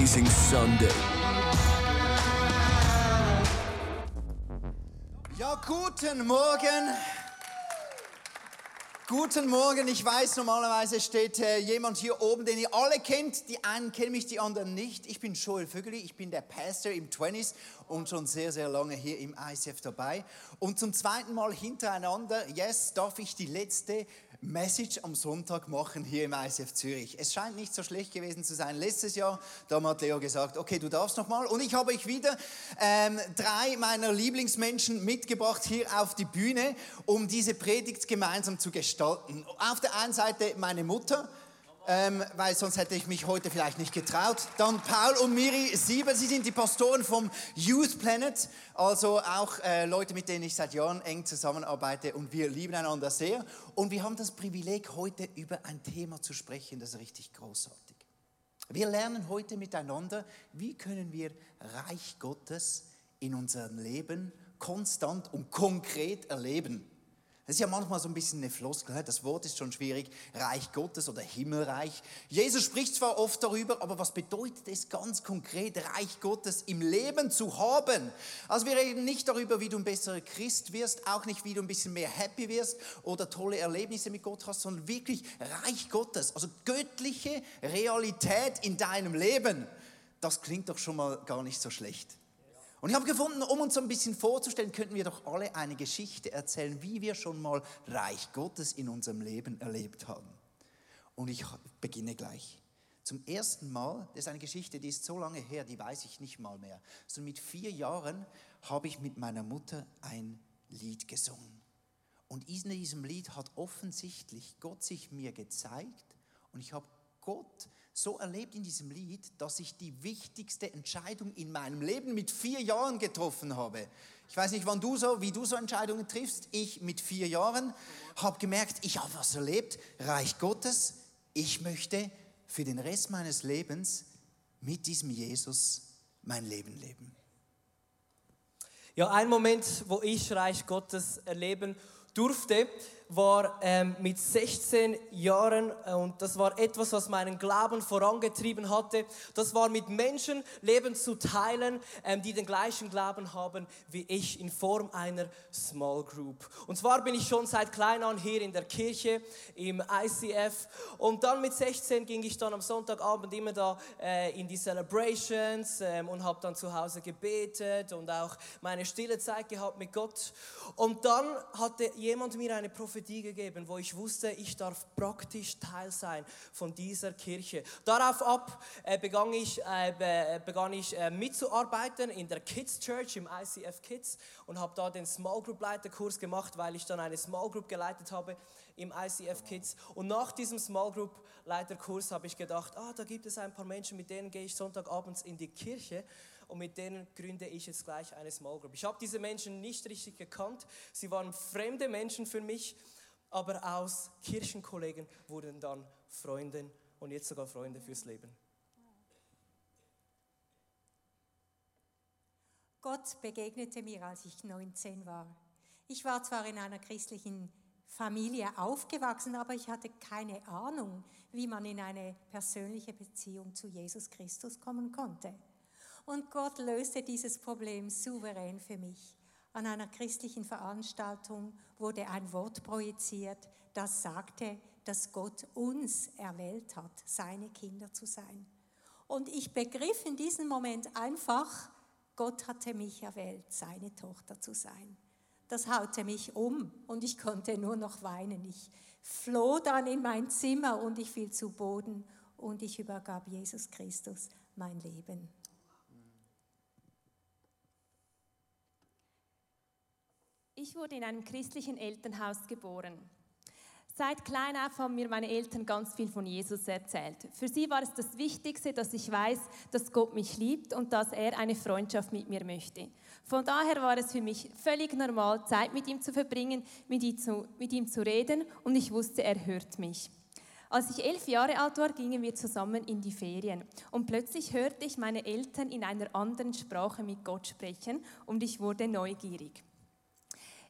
amazing Sunday. Ja, guten Morgen. Guten Morgen. Ich weiß, normalerweise steht äh, jemand hier oben, den ihr alle kennt. Die einen kennen mich, die anderen nicht. Ich bin Joel Vögeli, ich bin der Pastor im 20s und schon sehr, sehr lange hier im ICF dabei. Und zum zweiten Mal hintereinander, yes, darf ich die letzte Message am Sonntag machen hier im ICF Zürich. Es scheint nicht so schlecht gewesen zu sein. Letztes Jahr, da hat Leo gesagt, okay, du darfst noch mal. Und ich habe euch wieder ähm, drei meiner Lieblingsmenschen mitgebracht hier auf die Bühne, um diese Predigt gemeinsam zu gestalten. Auf der einen Seite meine Mutter, ähm, weil sonst hätte ich mich heute vielleicht nicht getraut. Dann Paul und Miri Sieber, sie sind die Pastoren vom Youth Planet, also auch äh, Leute, mit denen ich seit Jahren eng zusammenarbeite und wir lieben einander sehr. Und wir haben das Privileg, heute über ein Thema zu sprechen, das ist richtig großartig. Wir lernen heute miteinander, wie können wir Reich Gottes in unserem Leben konstant und konkret erleben. Das ist ja manchmal so ein bisschen eine Floskel, das Wort ist schon schwierig, Reich Gottes oder Himmelreich. Jesus spricht zwar oft darüber, aber was bedeutet es ganz konkret, Reich Gottes im Leben zu haben? Also wir reden nicht darüber, wie du ein besserer Christ wirst, auch nicht, wie du ein bisschen mehr happy wirst oder tolle Erlebnisse mit Gott hast, sondern wirklich Reich Gottes, also göttliche Realität in deinem Leben. Das klingt doch schon mal gar nicht so schlecht. Und ich habe gefunden, um uns so ein bisschen vorzustellen, könnten wir doch alle eine Geschichte erzählen, wie wir schon mal Reich Gottes in unserem Leben erlebt haben. Und ich beginne gleich. Zum ersten Mal, das ist eine Geschichte, die ist so lange her, die weiß ich nicht mal mehr. So mit vier Jahren habe ich mit meiner Mutter ein Lied gesungen. Und in diesem Lied hat offensichtlich Gott sich mir gezeigt und ich habe Gott so erlebt in diesem Lied, dass ich die wichtigste Entscheidung in meinem Leben mit vier Jahren getroffen habe. Ich weiß nicht, wann du so, wie du so Entscheidungen triffst. Ich mit vier Jahren habe gemerkt, ich habe was erlebt, Reich Gottes. Ich möchte für den Rest meines Lebens mit diesem Jesus mein Leben leben. Ja, ein Moment, wo ich Reich Gottes erleben durfte, war ähm, mit 16 Jahren äh, und das war etwas, was meinen Glauben vorangetrieben hatte. Das war mit Menschen Leben zu teilen, ähm, die den gleichen Glauben haben wie ich in Form einer Small Group. Und zwar bin ich schon seit klein an hier in der Kirche im ICF und dann mit 16 ging ich dann am Sonntagabend immer da äh, in die Celebrations ähm, und habe dann zu Hause gebetet und auch meine stille Zeit gehabt mit Gott. Und dann hatte jemand mir eine Prophetie Prophetie gegeben, wo ich wusste, ich darf praktisch Teil sein von dieser Kirche. Darauf ab äh, begann ich, äh, begann ich äh, mitzuarbeiten in der Kids Church im ICF Kids und habe da den Small Group Leiterkurs gemacht, weil ich dann eine Small Group geleitet habe im ICF Kids. Und nach diesem Small Group Leiterkurs habe ich gedacht, ah, da gibt es ein paar Menschen, mit denen gehe ich Sonntagabends in die Kirche und mit denen gründe ich jetzt gleich eine Small Group. Ich habe diese Menschen nicht richtig gekannt, sie waren fremde Menschen für mich, aber aus Kirchenkollegen wurden dann Freunde und jetzt sogar Freunde fürs Leben. Gott begegnete mir, als ich 19 war. Ich war zwar in einer christlichen Familie aufgewachsen, aber ich hatte keine Ahnung, wie man in eine persönliche Beziehung zu Jesus Christus kommen konnte. Und Gott löste dieses Problem souverän für mich. An einer christlichen Veranstaltung wurde ein Wort projiziert, das sagte, dass Gott uns erwählt hat, seine Kinder zu sein. Und ich begriff in diesem Moment einfach, Gott hatte mich erwählt, seine Tochter zu sein. Das haute mich um und ich konnte nur noch weinen. Ich floh dann in mein Zimmer und ich fiel zu Boden und ich übergab Jesus Christus mein Leben. Ich wurde in einem christlichen Elternhaus geboren. Seit klein auf haben mir meine Eltern ganz viel von Jesus erzählt. Für sie war es das Wichtigste, dass ich weiß, dass Gott mich liebt und dass er eine Freundschaft mit mir möchte. Von daher war es für mich völlig normal, Zeit mit ihm zu verbringen, mit ihm zu, mit ihm zu reden und ich wusste, er hört mich. Als ich elf Jahre alt war, gingen wir zusammen in die Ferien und plötzlich hörte ich meine Eltern in einer anderen Sprache mit Gott sprechen und ich wurde neugierig.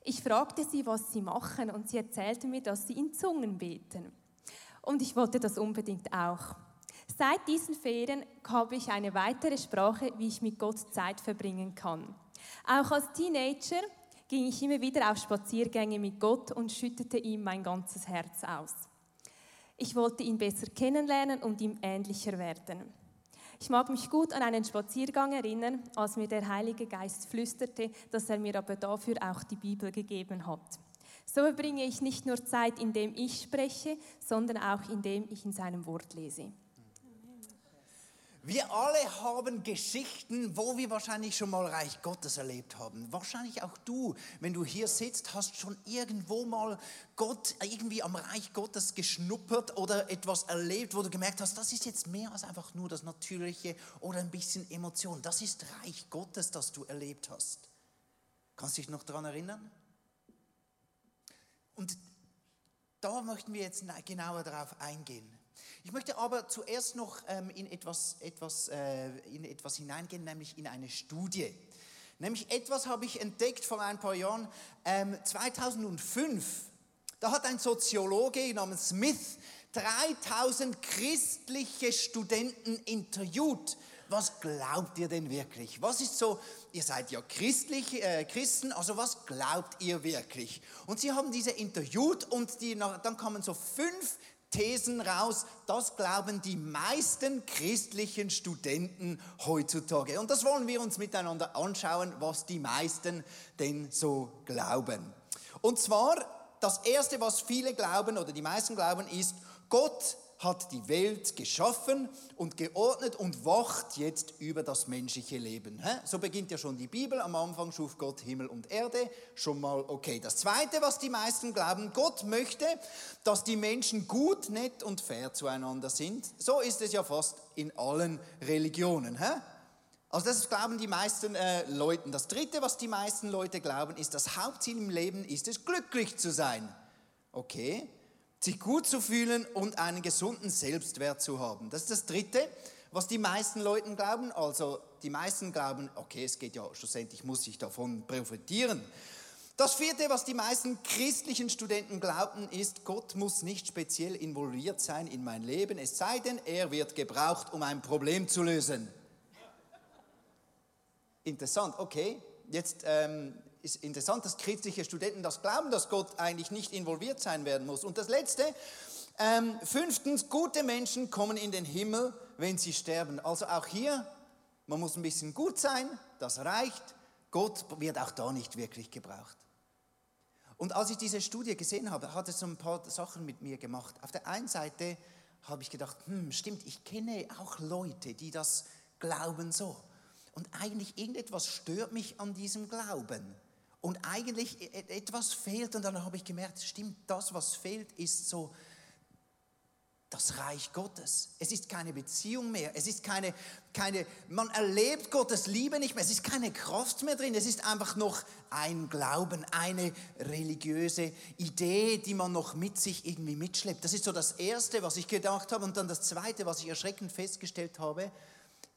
Ich fragte sie, was sie machen und sie erzählte mir, dass sie in Zungen beten. Und ich wollte das unbedingt auch. Seit diesen Ferien habe ich eine weitere Sprache, wie ich mit Gott Zeit verbringen kann. Auch als Teenager ging ich immer wieder auf Spaziergänge mit Gott und schüttete ihm mein ganzes Herz aus. Ich wollte ihn besser kennenlernen und ihm ähnlicher werden. Ich mag mich gut an einen Spaziergang erinnern, als mir der Heilige Geist flüsterte, dass er mir aber dafür auch die Bibel gegeben hat. So verbringe ich nicht nur Zeit, indem ich spreche, sondern auch indem ich in seinem Wort lese. Wir alle haben Geschichten, wo wir wahrscheinlich schon mal Reich Gottes erlebt haben. Wahrscheinlich auch du, wenn du hier sitzt, hast schon irgendwo mal Gott irgendwie am Reich Gottes geschnuppert oder etwas erlebt, wo du gemerkt hast, das ist jetzt mehr als einfach nur das Natürliche oder ein bisschen Emotion. Das ist Reich Gottes, das du erlebt hast. Kannst du dich noch daran erinnern? Und da möchten wir jetzt genauer darauf eingehen. Ich möchte aber zuerst noch ähm, in, etwas, etwas, äh, in etwas hineingehen, nämlich in eine Studie. Nämlich etwas habe ich entdeckt vor ein paar Jahren, ähm, 2005. Da hat ein Soziologe namens Smith 3000 christliche Studenten interviewt. Was glaubt ihr denn wirklich? Was ist so, ihr seid ja christlich, äh, Christen, also was glaubt ihr wirklich? Und sie haben diese interviewt und die, dann kamen so fünf Thesen raus, das glauben die meisten christlichen Studenten heutzutage. Und das wollen wir uns miteinander anschauen, was die meisten denn so glauben. Und zwar, das Erste, was viele glauben oder die meisten glauben, ist, Gott hat die Welt geschaffen und geordnet und wacht jetzt über das menschliche Leben. So beginnt ja schon die Bibel. Am Anfang schuf Gott Himmel und Erde. Schon mal okay. Das Zweite, was die meisten glauben, Gott möchte, dass die Menschen gut, nett und fair zueinander sind. So ist es ja fast in allen Religionen. Also das glauben die meisten äh, Leute. Das Dritte, was die meisten Leute glauben, ist, das Hauptziel im Leben ist es, glücklich zu sein. Okay, sich gut zu fühlen und einen gesunden Selbstwert zu haben. Das ist das Dritte, was die meisten Leute glauben. Also die meisten glauben, okay, es geht ja schlussendlich, muss ich davon profitieren. Das vierte, was die meisten christlichen Studenten glaubten, ist, Gott muss nicht speziell involviert sein in mein Leben, es sei denn, er wird gebraucht, um ein Problem zu lösen. Interessant, okay. Jetzt ähm, ist interessant, dass christliche Studenten das glauben, dass Gott eigentlich nicht involviert sein werden muss. Und das Letzte, ähm, fünftens, gute Menschen kommen in den Himmel, wenn sie sterben. Also auch hier, man muss ein bisschen gut sein, das reicht. Gott wird auch da nicht wirklich gebraucht. Und als ich diese Studie gesehen habe, hat es so ein paar Sachen mit mir gemacht. Auf der einen Seite habe ich gedacht, hm, stimmt, ich kenne auch Leute, die das glauben so. Und eigentlich irgendetwas stört mich an diesem Glauben und eigentlich e-, e-, etwas fehlt und dann habe ich gemerkt, stimmt, das, was fehlt, ist so das Reich Gottes. Es ist keine Beziehung mehr. Es ist keine, keine, man erlebt Gottes Liebe nicht mehr. Es ist keine Kraft mehr drin. Es ist einfach noch ein Glauben, eine religiöse Idee, die man noch mit sich irgendwie mitschleppt. Das ist so das Erste, was ich gedacht habe. Und dann das Zweite, was ich erschreckend festgestellt habe.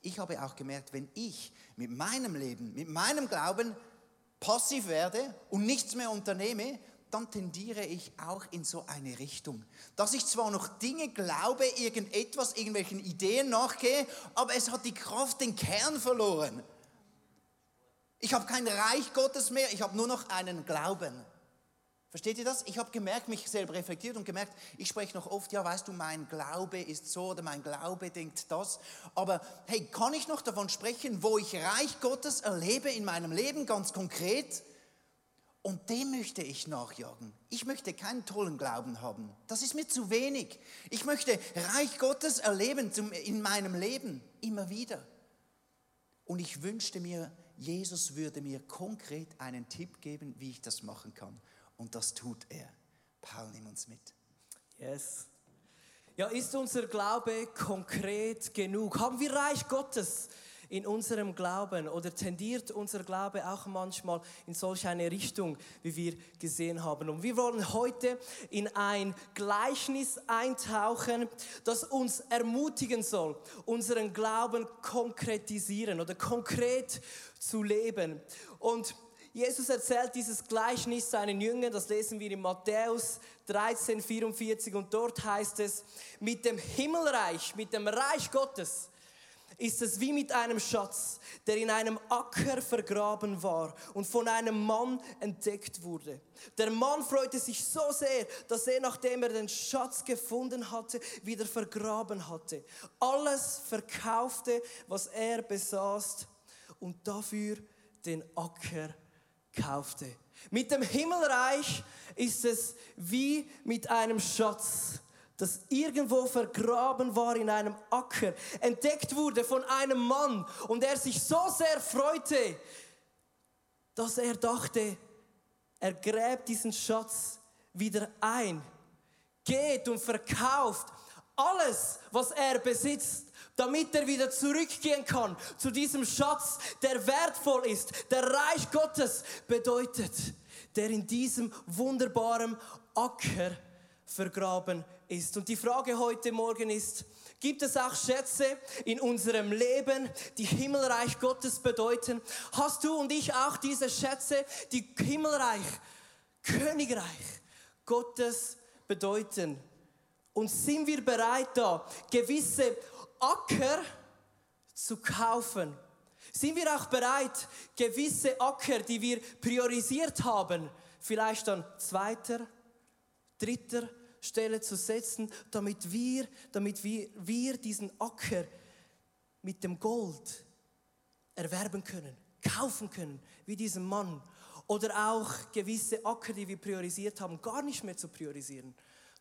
Ich habe auch gemerkt, wenn ich mit meinem Leben, mit meinem Glauben passiv werde und nichts mehr unternehme, dann tendiere ich auch in so eine Richtung. Dass ich zwar noch Dinge glaube, irgendetwas, irgendwelchen Ideen nachgehe, aber es hat die Kraft, den Kern verloren. Ich habe kein Reich Gottes mehr, ich habe nur noch einen Glauben. Versteht ihr das? Ich habe gemerkt, mich selber reflektiert und gemerkt, ich spreche noch oft, ja, weißt du, mein Glaube ist so oder mein Glaube denkt das. Aber hey, kann ich noch davon sprechen, wo ich Reich Gottes erlebe in meinem Leben ganz konkret? Und dem möchte ich nachjagen. Ich möchte keinen tollen Glauben haben. Das ist mir zu wenig. Ich möchte Reich Gottes erleben in meinem Leben immer wieder. Und ich wünschte mir, Jesus würde mir konkret einen Tipp geben, wie ich das machen kann. Und das tut er. Paul, nimm uns mit. Yes. Ja, ist unser Glaube konkret genug? Haben wir Reich Gottes in unserem Glauben oder tendiert unser Glaube auch manchmal in solch eine Richtung, wie wir gesehen haben? Und wir wollen heute in ein Gleichnis eintauchen, das uns ermutigen soll, unseren Glauben konkretisieren oder konkret zu leben. Und Jesus erzählt dieses Gleichnis seinen Jüngern, das lesen wir in Matthäus 13, 44 und dort heißt es, mit dem Himmelreich, mit dem Reich Gottes ist es wie mit einem Schatz, der in einem Acker vergraben war und von einem Mann entdeckt wurde. Der Mann freute sich so sehr, dass er, nachdem er den Schatz gefunden hatte, wieder vergraben hatte. Alles verkaufte, was er besaß und dafür den Acker kaufte. Mit dem Himmelreich ist es wie mit einem Schatz, das irgendwo vergraben war in einem Acker, entdeckt wurde von einem Mann und er sich so sehr freute, dass er dachte, er gräbt diesen Schatz wieder ein, geht und verkauft alles, was er besitzt damit er wieder zurückgehen kann zu diesem Schatz, der wertvoll ist, der Reich Gottes bedeutet, der in diesem wunderbaren Acker vergraben ist. Und die Frage heute Morgen ist, Gibt es auch Schätze in unserem Leben, die Himmelreich Gottes bedeuten? Hast du und ich auch diese Schätze, die Himmelreich, Königreich Gottes bedeuten? Und sind wir bereit da, gewisse Acker zu kaufen? Sind wir auch bereit, gewisse Acker, die wir priorisiert haben, vielleicht an zweiter, dritter Stelle zu setzen, damit wir, damit wir, wir diesen Acker mit dem Gold erwerben können, kaufen können, wie diesen Mann. Oder auch gewisse Acker, die wir priorisiert haben, gar nicht mehr zu priorisieren,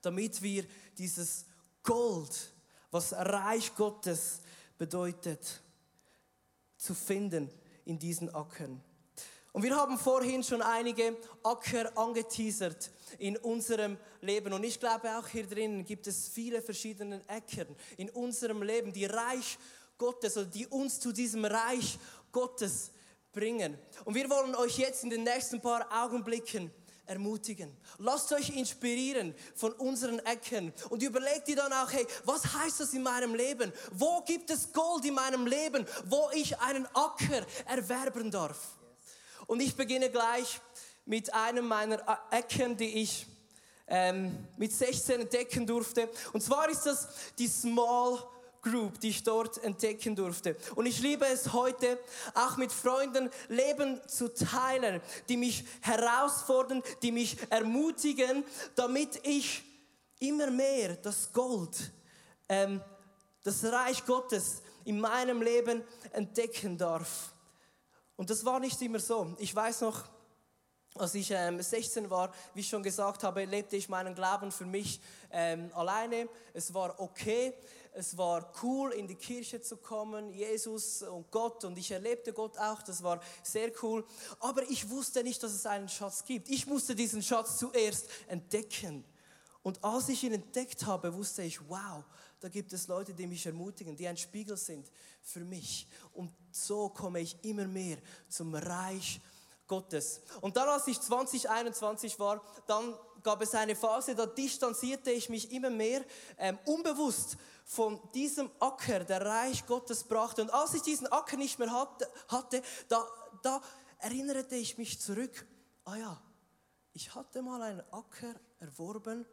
damit wir dieses Gold was Reich Gottes bedeutet, zu finden in diesen Ackern. Und wir haben vorhin schon einige Acker angeteasert in unserem Leben. Und ich glaube, auch hier drinnen gibt es viele verschiedene Äcker in unserem Leben, die Reich Gottes oder die uns zu diesem Reich Gottes bringen. Und wir wollen euch jetzt in den nächsten paar Augenblicken ermutigen. Lasst euch inspirieren von unseren Ecken und überlegt dir dann auch, hey, was heißt das in meinem Leben? Wo gibt es Gold in meinem Leben, wo ich einen Acker erwerben darf? Und ich beginne gleich mit einem meiner Ecken, die ich ähm, mit 16 entdecken durfte. Und zwar ist das die Small Group, die ich dort entdecken durfte. Und ich liebe es heute, auch mit Freunden Leben zu teilen, die mich herausfordern, die mich ermutigen, damit ich immer mehr das Gold, ähm, das Reich Gottes in meinem Leben entdecken darf. Und das war nicht immer so. Ich weiß noch, als ich ähm, 16 war, wie ich schon gesagt habe, lebte ich meinen Glauben für mich ähm, alleine. Es war okay es war cool, in die Kirche zu kommen, Jesus und Gott und ich erlebte Gott auch, das war sehr cool. Aber ich wusste nicht, dass es einen Schatz gibt. Ich musste diesen Schatz zuerst entdecken. Und als ich ihn entdeckt habe, wusste ich, wow, da gibt es Leute, die mich ermutigen, die ein Spiegel sind für mich. Und so komme ich immer mehr zum Reich Gottes. Und dann, als ich 2021 war, dann gab es eine Phase, da distanzierte ich mich immer mehr ähm, unbewusst von diesem Acker, der Reich Gottes brachte. Und als ich diesen Acker nicht mehr hatte, hatte da, da erinnerte ich mich zurück, ah ja, ich hatte mal einen Acker erworben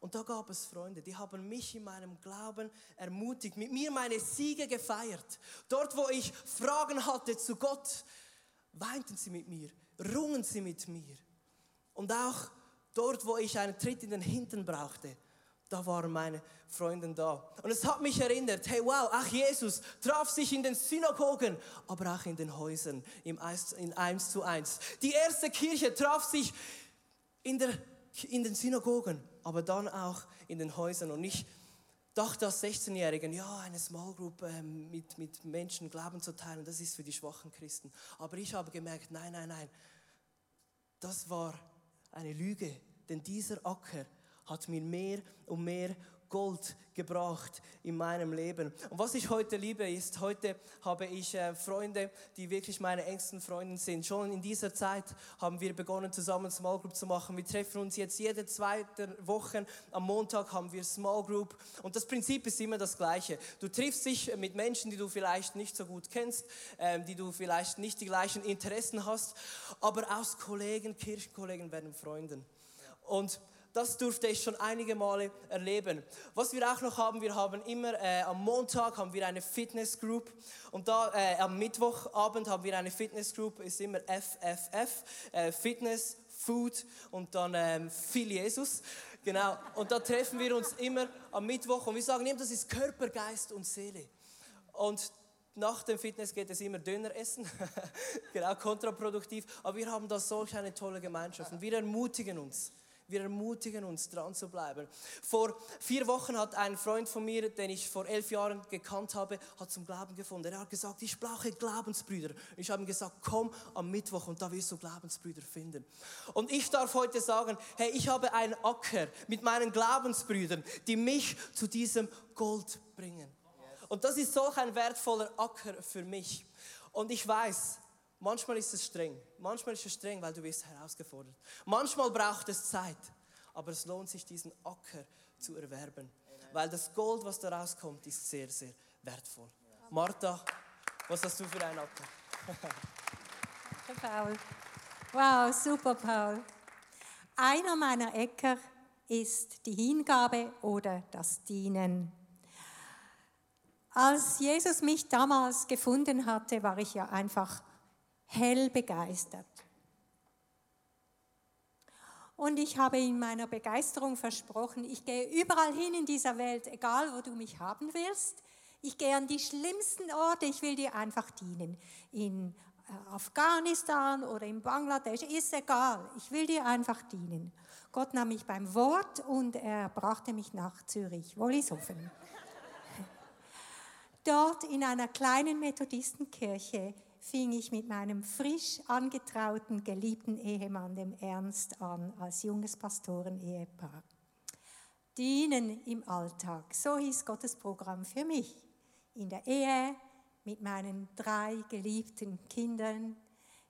und da gab es Freunde, die haben mich in meinem Glauben ermutigt, mit mir meine Siege gefeiert. Dort, wo ich Fragen hatte zu Gott, weinten sie mit mir, rungen sie mit mir. Und auch dort, wo ich einen Tritt in den Hintern brauchte, da waren meine Freunde da. Und es hat mich erinnert, hey wow, ach Jesus traf sich in den Synagogen, aber auch in den Häusern, im Eins, in eins zu eins. Die erste Kirche traf sich in, der, in den Synagogen, aber dann auch in den Häusern. Und ich dachte als 16-Jährigen, ja, eine Small Group äh, mit, mit Menschen Glauben zu teilen, das ist für die schwachen Christen. Aber ich habe gemerkt, nein, nein, nein, das war eine Lüge, denn dieser Acker hat mir mehr und mehr Gold gebracht in meinem Leben. Und was ich heute liebe, ist, heute habe ich äh, Freunde, die wirklich meine engsten Freunde sind. Schon in dieser Zeit haben wir begonnen, zusammen Small Group zu machen. Wir treffen uns jetzt jede zweite Woche. Am Montag haben wir Small Group. Und das Prinzip ist immer das gleiche. Du triffst dich mit Menschen, die du vielleicht nicht so gut kennst, ähm, die du vielleicht nicht die gleichen Interessen hast, aber aus Kollegen, Kirchenkollegen werden Freunden. Und das durfte ich schon einige Male erleben. Was wir auch noch haben, wir haben immer äh, am Montag haben wir eine Fitness Group und da äh, am Mittwochabend haben wir eine Fitness Group, ist immer FFF, äh, Fitness, Food und dann ähm, viel Jesus. Genau. Und da treffen wir uns immer am Mittwoch und wir sagen immer, das ist Körper, Geist und Seele. Und nach dem Fitness geht es immer Döner essen. genau, kontraproduktiv. Aber wir haben da solch eine tolle Gemeinschaft und wir ermutigen uns. Wir ermutigen uns, dran zu bleiben. Vor vier Wochen hat ein Freund von mir, den ich vor elf Jahren gekannt habe, hat zum Glauben gefunden. Er hat gesagt, ich brauche Glaubensbrüder. Ich habe ihm gesagt, komm am Mittwoch und da wirst du Glaubensbrüder finden. Und ich darf heute sagen, hey, ich habe einen Acker mit meinen Glaubensbrüdern, die mich zu diesem Gold bringen. Und das ist solch ein wertvoller Acker für mich. Und ich weiß, Manchmal ist es streng. Manchmal ist es streng, weil du wirst herausgefordert. Manchmal braucht es Zeit. Aber es lohnt sich, diesen Acker zu erwerben. Weil das Gold, was da rauskommt, ist sehr, sehr wertvoll. Martha, was hast du für einen Acker? Paul. Wow, super, Paul. Einer meiner Äcker ist die Hingabe oder das Dienen. Als Jesus mich damals gefunden hatte, war ich ja einfach hell begeistert. Und ich habe in meiner Begeisterung versprochen, ich gehe überall hin in dieser Welt, egal wo du mich haben willst. Ich gehe an die schlimmsten Orte, ich will dir einfach dienen. In äh, Afghanistan oder in Bangladesch, ist egal, ich will dir einfach dienen. Gott nahm mich beim Wort und er brachte mich nach Zürich, Wollishofen. Dort in einer kleinen Methodistenkirche fing ich mit meinem frisch angetrauten, geliebten Ehemann, dem Ernst, an, als junges Pastoren-Ehepaar. Dienen im Alltag, so hieß Gottes Programm für mich. In der Ehe, mit meinen drei geliebten Kindern,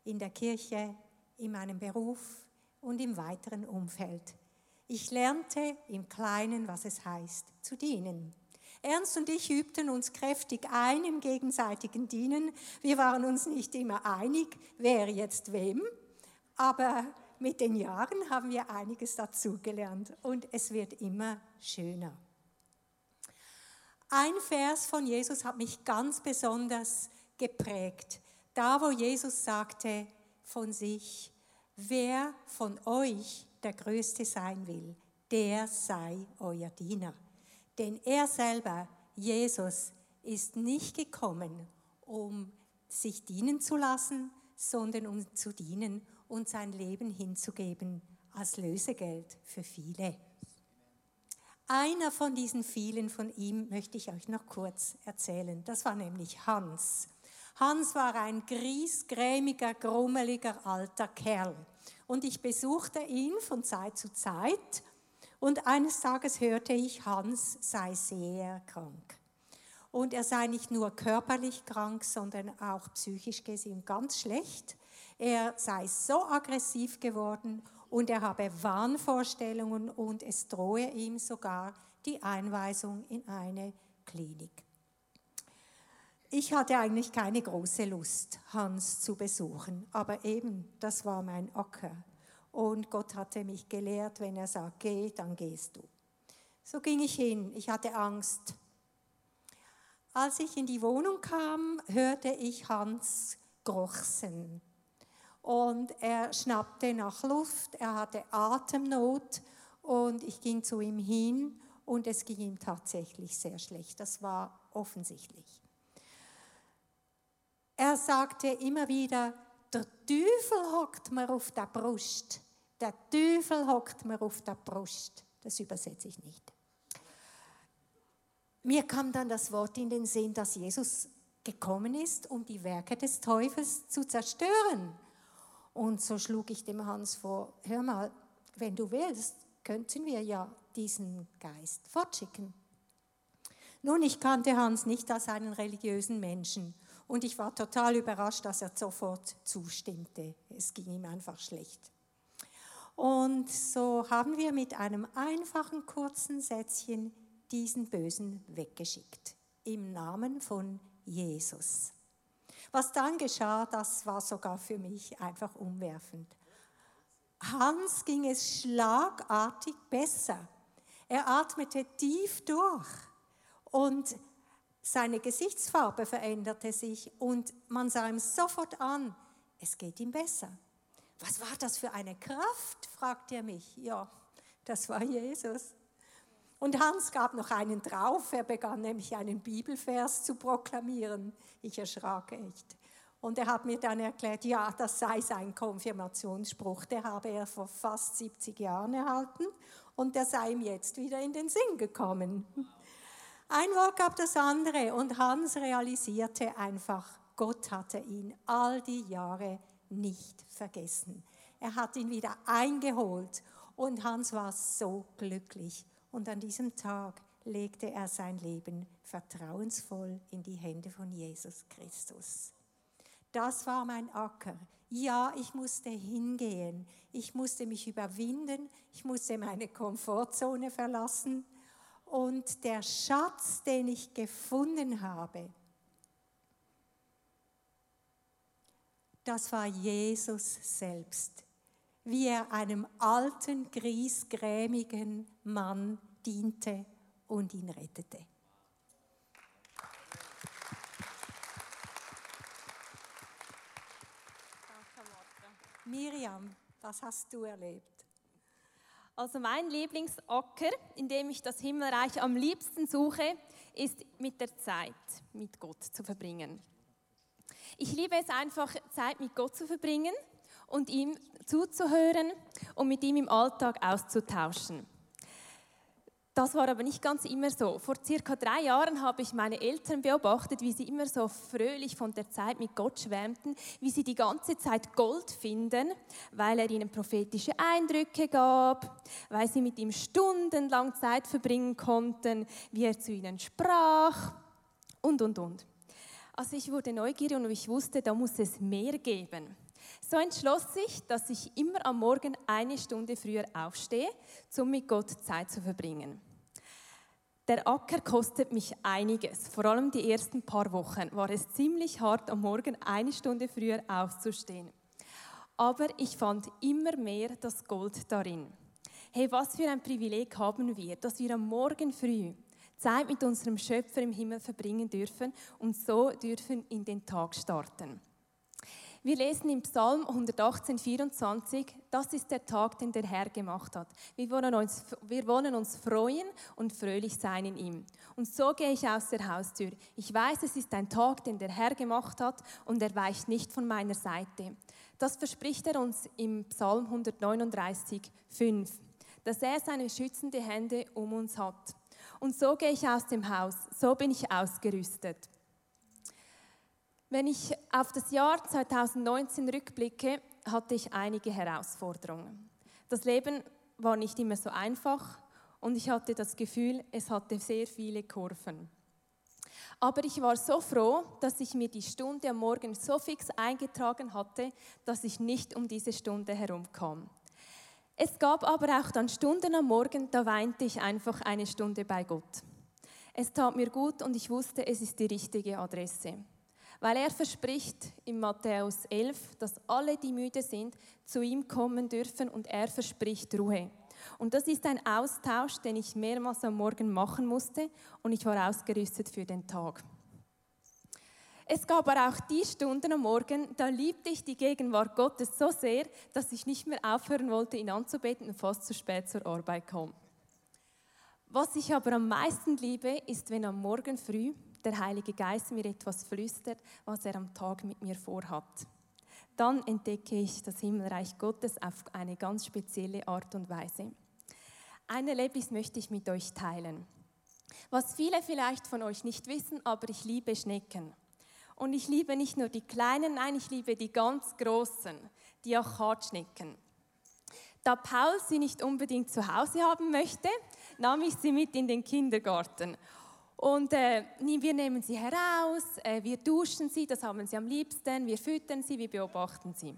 in der Kirche, in meinem Beruf und im weiteren Umfeld. Ich lernte im Kleinen, was es heißt, zu dienen. Ernst und ich übten uns kräftig ein im gegenseitigen Dienen. Wir waren uns nicht immer einig, wer jetzt wem, aber mit den Jahren haben wir einiges dazugelernt und es wird immer schöner. Ein Vers von Jesus hat mich ganz besonders geprägt. Da, wo Jesus sagte von sich, wer von euch der Größte sein will, der sei euer Diener. Denn er selber, Jesus, ist nicht gekommen, um sich dienen zu lassen, sondern um zu dienen und sein Leben hinzugeben als Lösegeld für viele. Einer von diesen vielen von ihm möchte ich euch noch kurz erzählen. Das war nämlich Hans. Hans war ein griesgrämiger, grummeliger alter Kerl. Und ich besuchte ihn von Zeit zu Zeit und eines Tages hörte ich, Hans sei sehr krank. Und er sei nicht nur körperlich krank, sondern auch psychisch gesehen ganz schlecht. Er sei so aggressiv geworden und er habe Wahnvorstellungen und es drohe ihm sogar die Einweisung in eine Klinik. Ich hatte eigentlich keine große Lust, Hans zu besuchen, aber eben, das war mein Acker. Und Gott hatte mich gelehrt, wenn er sagt, geh, dann gehst du. So ging ich hin. Ich hatte Angst. Als ich in die Wohnung kam, hörte ich Hans grochsen. Und er schnappte nach Luft, er hatte Atemnot und ich ging zu ihm hin und es ging ihm tatsächlich sehr schlecht. Das war offensichtlich. Er sagte immer wieder, der Teufel hockt mir auf der Brust. Der Teufel hockt mir auf der Brust. Das übersetze ich nicht. Mir kam dann das Wort in den Sinn, dass Jesus gekommen ist, um die Werke des Teufels zu zerstören. Und so schlug ich dem Hans vor, hör mal, wenn du willst, könnten wir ja diesen Geist fortschicken. Nun, ich kannte Hans nicht als einen religiösen Menschen und ich war total überrascht, dass er sofort zustimmte. Es ging ihm einfach schlecht. Und so haben wir mit einem einfachen kurzen Sätzchen diesen Bösen weggeschickt. Im Namen von Jesus. Was dann geschah, das war sogar für mich einfach umwerfend. Hans ging es schlagartig besser. Er atmete tief durch und seine Gesichtsfarbe veränderte sich und man sah ihm sofort an, es geht ihm besser. Was war das für eine Kraft? fragte er mich. Ja, das war Jesus. Und Hans gab noch einen drauf. Er begann nämlich einen Bibelvers zu proklamieren. Ich erschrak echt. Und er hat mir dann erklärt, ja, das sei sein Konfirmationsspruch. Der habe er vor fast 70 Jahren erhalten und der sei ihm jetzt wieder in den Sinn gekommen. Ein Wort gab das andere und Hans realisierte einfach, Gott hatte ihn all die Jahre nicht vergessen. Er hat ihn wieder eingeholt und Hans war so glücklich. Und an diesem Tag legte er sein Leben vertrauensvoll in die Hände von Jesus Christus. Das war mein Acker. Ja, ich musste hingehen. Ich musste mich überwinden. Ich musste meine Komfortzone verlassen. Und der Schatz, den ich gefunden habe, das war Jesus selbst, wie er einem alten, griesgrämigen Mann diente und ihn rettete. Miriam, was hast du erlebt? Also mein Lieblingsacker, in dem ich das Himmelreich am liebsten suche, ist mit der Zeit mit Gott zu verbringen. Ich liebe es einfach, Zeit mit Gott zu verbringen und ihm zuzuhören und mit ihm im Alltag auszutauschen. Das war aber nicht ganz immer so. Vor circa drei Jahren habe ich meine Eltern beobachtet, wie sie immer so fröhlich von der Zeit mit Gott schwärmten, wie sie die ganze Zeit Gold finden, weil er ihnen prophetische Eindrücke gab, weil sie mit ihm stundenlang Zeit verbringen konnten, wie er zu ihnen sprach und, und, und. Also ich wurde neugierig und ich wusste, da muss es mehr geben. So entschloss ich, dass ich immer am Morgen eine Stunde früher aufstehe, um mit Gott Zeit zu verbringen. Der Acker kostet mich einiges. Vor allem die ersten paar Wochen war es ziemlich hart, am Morgen eine Stunde früher aufzustehen. Aber ich fand immer mehr das Gold darin. Hey, was für ein Privileg haben wir, dass wir am Morgen früh Zeit mit unserem Schöpfer im Himmel verbringen dürfen und so dürfen in den Tag starten. Wir lesen im Psalm 118, 24, das ist der Tag, den der Herr gemacht hat. Wir wollen, uns, wir wollen uns freuen und fröhlich sein in ihm. Und so gehe ich aus der Haustür. Ich weiß, es ist ein Tag, den der Herr gemacht hat und er weicht nicht von meiner Seite. Das verspricht er uns im Psalm 139, 5, dass er seine schützende Hände um uns hat. Und so gehe ich aus dem Haus, so bin ich ausgerüstet. Wenn ich auf das Jahr 2019 rückblicke, hatte ich einige Herausforderungen. Das Leben war nicht immer so einfach und ich hatte das Gefühl, es hatte sehr viele Kurven. Aber ich war so froh, dass ich mir die Stunde am Morgen so fix eingetragen hatte, dass ich nicht um diese Stunde herumkam. Es gab aber auch dann Stunden am Morgen, da weinte ich einfach eine Stunde bei Gott. Es tat mir gut und ich wusste, es ist die richtige Adresse. Weil er verspricht in Matthäus 11, dass alle, die müde sind, zu ihm kommen dürfen und er verspricht Ruhe. Und das ist ein Austausch, den ich mehrmals am Morgen machen musste und ich war ausgerüstet für den Tag. Es gab aber auch die Stunden am Morgen, da liebte ich die Gegenwart Gottes so sehr, dass ich nicht mehr aufhören wollte, ihn anzubeten und fast zu spät zur Arbeit kam. Was ich aber am meisten liebe, ist, wenn am Morgen früh der Heilige Geist mir etwas flüstert, was er am Tag mit mir vorhat. Dann entdecke ich das Himmelreich Gottes auf eine ganz spezielle Art und Weise. Ein Erlebnis möchte ich mit euch teilen. Was viele vielleicht von euch nicht wissen, aber ich liebe Schnecken. Und ich liebe nicht nur die kleinen, nein, ich liebe die ganz großen, die Achatschnecken. Da Paul sie nicht unbedingt zu Hause haben möchte, nahm ich sie mit in den Kindergarten. Und äh, wir nehmen sie heraus, äh, wir duschen sie, das haben sie am liebsten, wir füttern sie, wir beobachten sie.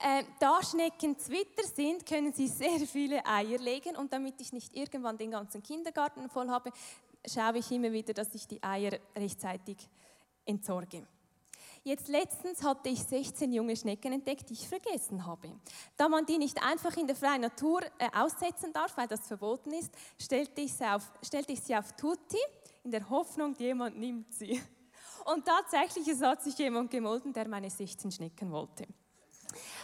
Äh, da Schnecken Zwitter sind, können sie sehr viele Eier legen und damit ich nicht irgendwann den ganzen Kindergarten voll habe, schaue ich immer wieder, dass ich die Eier rechtzeitig entsorge. Jetzt letztens hatte ich 16 junge Schnecken entdeckt, die ich vergessen habe. Da man die nicht einfach in der freien Natur äh, aussetzen darf, weil das verboten ist, stellte ich, sie auf, stellte ich sie auf Tutti in der Hoffnung, jemand nimmt sie. Und tatsächlich, es hat sich jemand gemolden, der meine 16 Schnecken wollte.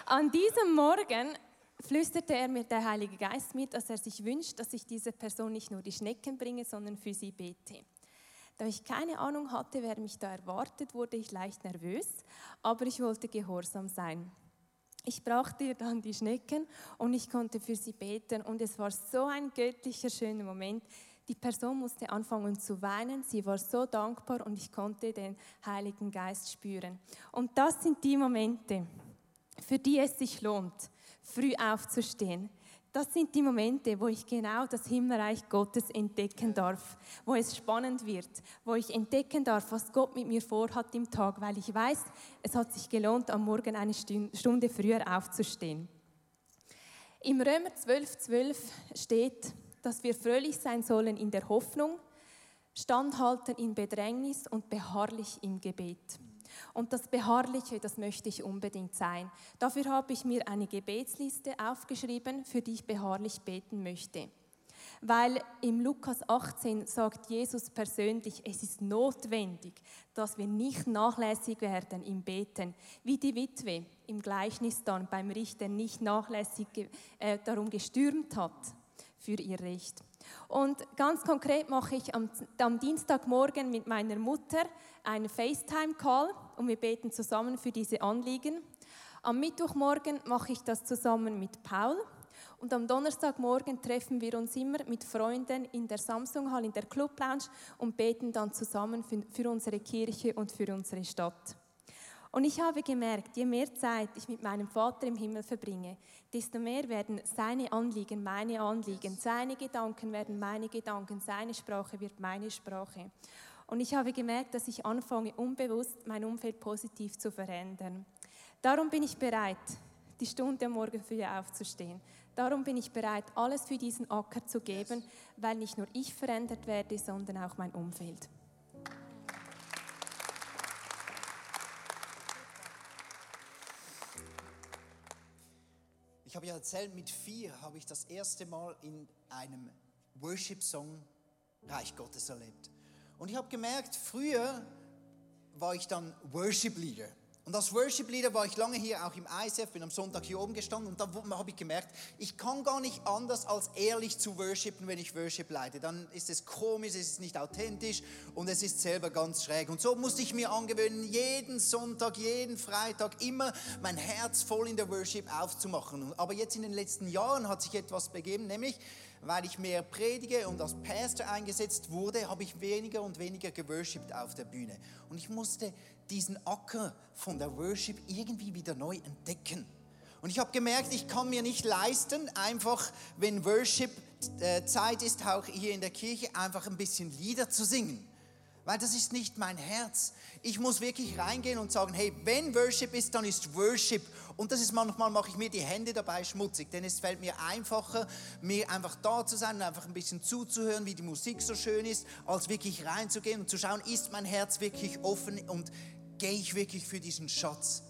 An diesem Morgen flüsterte er mir der Heilige Geist mit, dass er sich wünscht, dass ich dieser Person nicht nur die Schnecken bringe, sondern für sie bete. Da ich keine Ahnung hatte, wer mich da erwartet, wurde ich leicht nervös, aber ich wollte gehorsam sein. Ich brachte ihr dann die Schnecken und ich konnte für sie beten und es war so ein göttlicher, schöner Moment. Die Person musste anfangen zu weinen, sie war so dankbar und ich konnte den Heiligen Geist spüren. Und das sind die Momente, für die es sich lohnt, früh aufzustehen, das sind die Momente, wo ich genau das Himmelreich Gottes entdecken darf, wo es spannend wird, wo ich entdecken darf, was Gott mit mir vorhat im Tag, weil ich weiß, es hat sich gelohnt, am Morgen eine Stunde früher aufzustehen. Im Römer 12, 12 steht, dass wir fröhlich sein sollen in der Hoffnung, standhalten in Bedrängnis und beharrlich im Gebet. Und das Beharrliche, das möchte ich unbedingt sein. Dafür habe ich mir eine Gebetsliste aufgeschrieben, für die ich beharrlich beten möchte. Weil im Lukas 18 sagt Jesus persönlich, es ist notwendig, dass wir nicht nachlässig werden im Beten, wie die Witwe im Gleichnis dann beim Richter nicht nachlässig äh, darum gestürmt hat für ihr Recht. Und ganz konkret mache ich am, am Dienstagmorgen mit meiner Mutter einen FaceTime-Call und wir beten zusammen für diese Anliegen. Am Mittwochmorgen mache ich das zusammen mit Paul. Und am Donnerstagmorgen treffen wir uns immer mit Freunden in der Samsung Hall, in der Club Lounge und beten dann zusammen für, für unsere Kirche und für unsere Stadt. Und ich habe gemerkt, je mehr Zeit ich mit meinem Vater im Himmel verbringe, desto mehr werden seine Anliegen meine Anliegen, seine Gedanken werden meine Gedanken, seine Sprache wird meine Sprache. Und ich habe gemerkt, dass ich anfange, unbewusst mein Umfeld positiv zu verändern. Darum bin ich bereit, die Stunde am Morgen früh aufzustehen. Darum bin ich bereit, alles für diesen Acker zu geben, weil nicht nur ich verändert werde, sondern auch mein Umfeld. Ich habe ja erzählt, mit vier habe ich das erste Mal in einem Worship-Song Reich Gottes erlebt. Und ich habe gemerkt, früher war ich dann Worship-Leader. Und als Worship-Leader war ich lange hier auch im ICF, bin am Sonntag hier oben gestanden und da habe ich gemerkt, ich kann gar nicht anders als ehrlich zu worshipen, wenn ich Worship leite. Dann ist es komisch, es ist nicht authentisch und es ist selber ganz schräg. Und so musste ich mir angewöhnen, jeden Sonntag, jeden Freitag immer mein Herz voll in der Worship aufzumachen. Aber jetzt in den letzten Jahren hat sich etwas begeben, nämlich weil ich mehr predige und als Pastor eingesetzt wurde, habe ich weniger und weniger geworshipped auf der Bühne. Und ich musste diesen Acker von der Worship irgendwie wieder neu entdecken. Und ich habe gemerkt, ich kann mir nicht leisten, einfach, wenn Worship äh, Zeit ist, auch hier in der Kirche, einfach ein bisschen Lieder zu singen weil das ist nicht mein Herz. Ich muss wirklich reingehen und sagen, hey, wenn Worship ist, dann ist Worship. Und das ist manchmal, mache ich mir die Hände dabei schmutzig, denn es fällt mir einfacher, mir einfach da zu sein und einfach ein bisschen zuzuhören, wie die Musik so schön ist, als wirklich reinzugehen und zu schauen, ist mein Herz wirklich offen und gehe ich wirklich für diesen Schatz.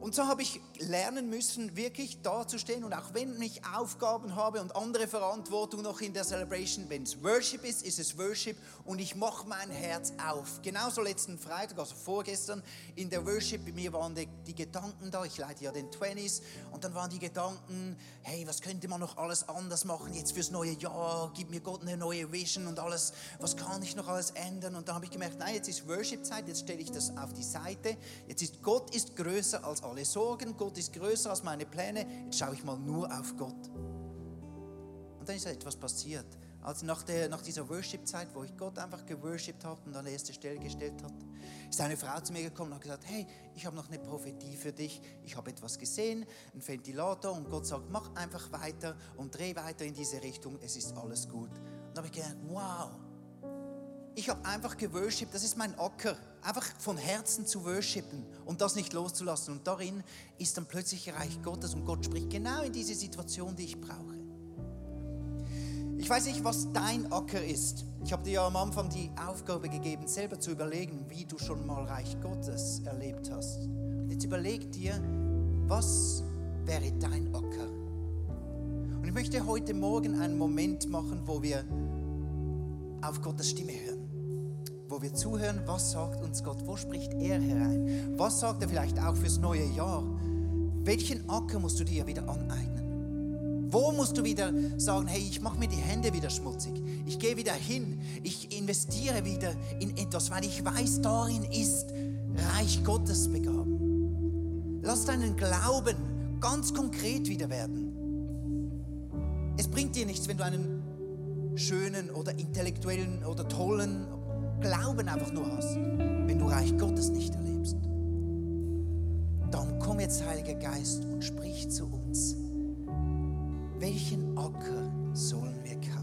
Und so habe ich lernen müssen, wirklich dazustehen und auch wenn ich Aufgaben habe und andere Verantwortung noch in der Celebration, wenn es Worship ist, ist es Worship und ich mache mein Herz auf. Genauso letzten Freitag, also vorgestern in der Worship, bei mir waren die, die Gedanken da, ich leite ja den 20s und dann waren die Gedanken, hey, was könnte man noch alles anders machen jetzt fürs neue Jahr, gib mir Gott eine neue Vision und alles, was kann ich noch alles ändern? Und dann habe ich gemerkt, nein, jetzt ist Worship-Zeit, jetzt stelle ich das auf die Seite, jetzt ist Gott ist größer als alle Sorgen, Gott ist größer als meine Pläne, jetzt schaue ich mal nur auf Gott. Und dann ist etwas passiert. Also nach, der, nach dieser Worship-Zeit, wo ich Gott einfach geworshipped habe und an die erste Stelle gestellt habe, ist eine Frau zu mir gekommen und hat gesagt, hey, ich habe noch eine Prophetie für dich. Ich habe etwas gesehen, ein Ventilator und Gott sagt, mach einfach weiter und dreh weiter in diese Richtung, es ist alles gut. Und da habe ich gedacht, wow, ich habe einfach geworshipped, das ist mein Acker, einfach von Herzen zu worshipen und das nicht loszulassen. Und darin ist dann plötzlich Reich Gottes und Gott spricht genau in diese Situation, die ich brauche. Ich weiß nicht, was dein Acker ist. Ich habe dir ja am Anfang die Aufgabe gegeben, selber zu überlegen, wie du schon mal Reich Gottes erlebt hast. Und jetzt überleg dir, was wäre dein Acker? Und ich möchte heute Morgen einen Moment machen, wo wir auf Gottes Stimme hören wo wir zuhören, was sagt uns Gott, wo spricht er herein, was sagt er vielleicht auch fürs neue Jahr, welchen Acker musst du dir wieder aneignen, wo musst du wieder sagen, hey, ich mache mir die Hände wieder schmutzig, ich gehe wieder hin, ich investiere wieder in etwas, weil ich weiß, darin ist Reich Gottes begraben. Lass deinen Glauben ganz konkret wieder werden. Es bringt dir nichts, wenn du einen schönen oder intellektuellen oder tollen Glauben einfach nur hast, wenn du Reich Gottes nicht erlebst. Darum komm jetzt, Heiliger Geist, und sprich zu uns. Welchen Acker sollen wir kaufen?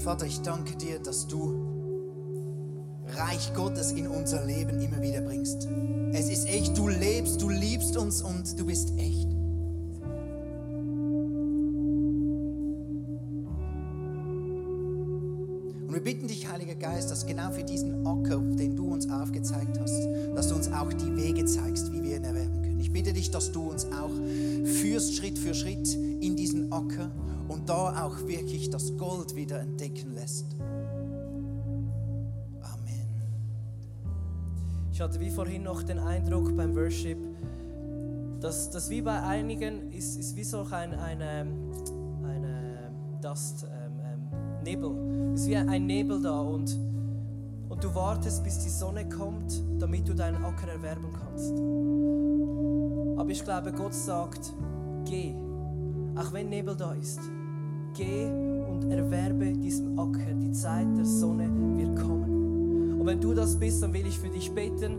Vater, ich danke dir, dass du Reich Gottes in unser Leben immer wieder bringst. Es ist echt, du lebst, du liebst uns und du bist echt. Und wir bitten dich, Heiliger Geist, dass genau für diesen Acker, den du uns aufgezeigt hast, dass du uns auch die Wege zeigst, wie wir ihn erwerben können. Ich bitte dich, dass du uns auch führst Schritt für Schritt in diesen Acker und da auch wirklich das Gold wieder Ich hatte wie vorhin noch den Eindruck beim Worship, dass das wie bei einigen ist, ist wie solch ein, eine, eine Dust, ähm, ähm, Nebel. Ist wie ein Nebel da und, und du wartest, bis die Sonne kommt, damit du deinen Acker erwerben kannst. Aber ich glaube, Gott sagt, geh, auch wenn Nebel da ist geh und erwerbe diesen Acker. Die Zeit der Sonne wird kommen. Und wenn du das bist, dann will ich für dich beten,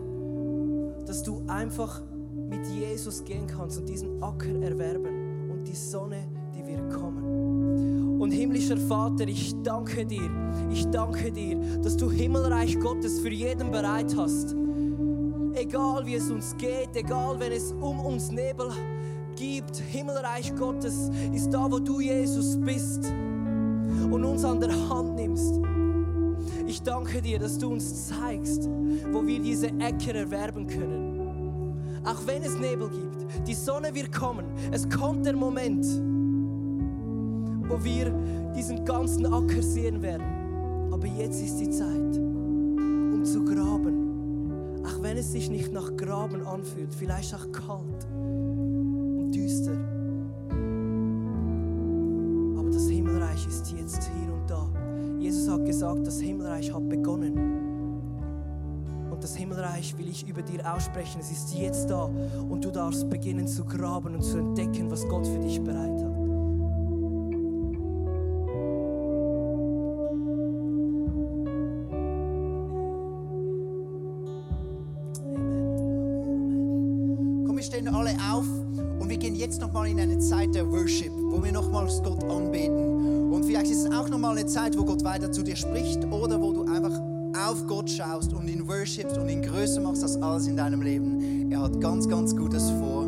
dass du einfach mit Jesus gehen kannst und diesen Acker erwerben. Und die Sonne, die wird kommen. Und himmlischer Vater, ich danke dir, ich danke dir, dass du Himmelreich Gottes für jeden bereit hast. Egal wie es uns geht, egal wenn es um uns Nebel gibt. Himmelreich Gottes ist da, wo du Jesus bist und uns an der Hand nimmst. Ich danke dir, dass du uns zeigst, wo wir diese Äcker erwerben können. Auch wenn es Nebel gibt, die Sonne wird kommen. Es kommt der Moment, wo wir diesen ganzen Acker sehen werden. Aber jetzt ist die Zeit, um zu graben. Auch wenn es sich nicht nach Graben anfühlt, vielleicht auch kalt hat gesagt, das Himmelreich hat begonnen. Und das Himmelreich will ich über dir aussprechen. Es ist jetzt da und du darfst beginnen zu graben und zu entdecken, was Gott für dich bereit hat. nochmal in eine Zeit der Worship, wo wir nochmals Gott anbeten. Ist es auch nochmal eine Zeit, wo Gott weiter zu dir spricht oder wo du einfach auf Gott schaust und ihn worshipst und ihn größer machst als alles in deinem Leben. Er hat ganz, ganz Gutes vor,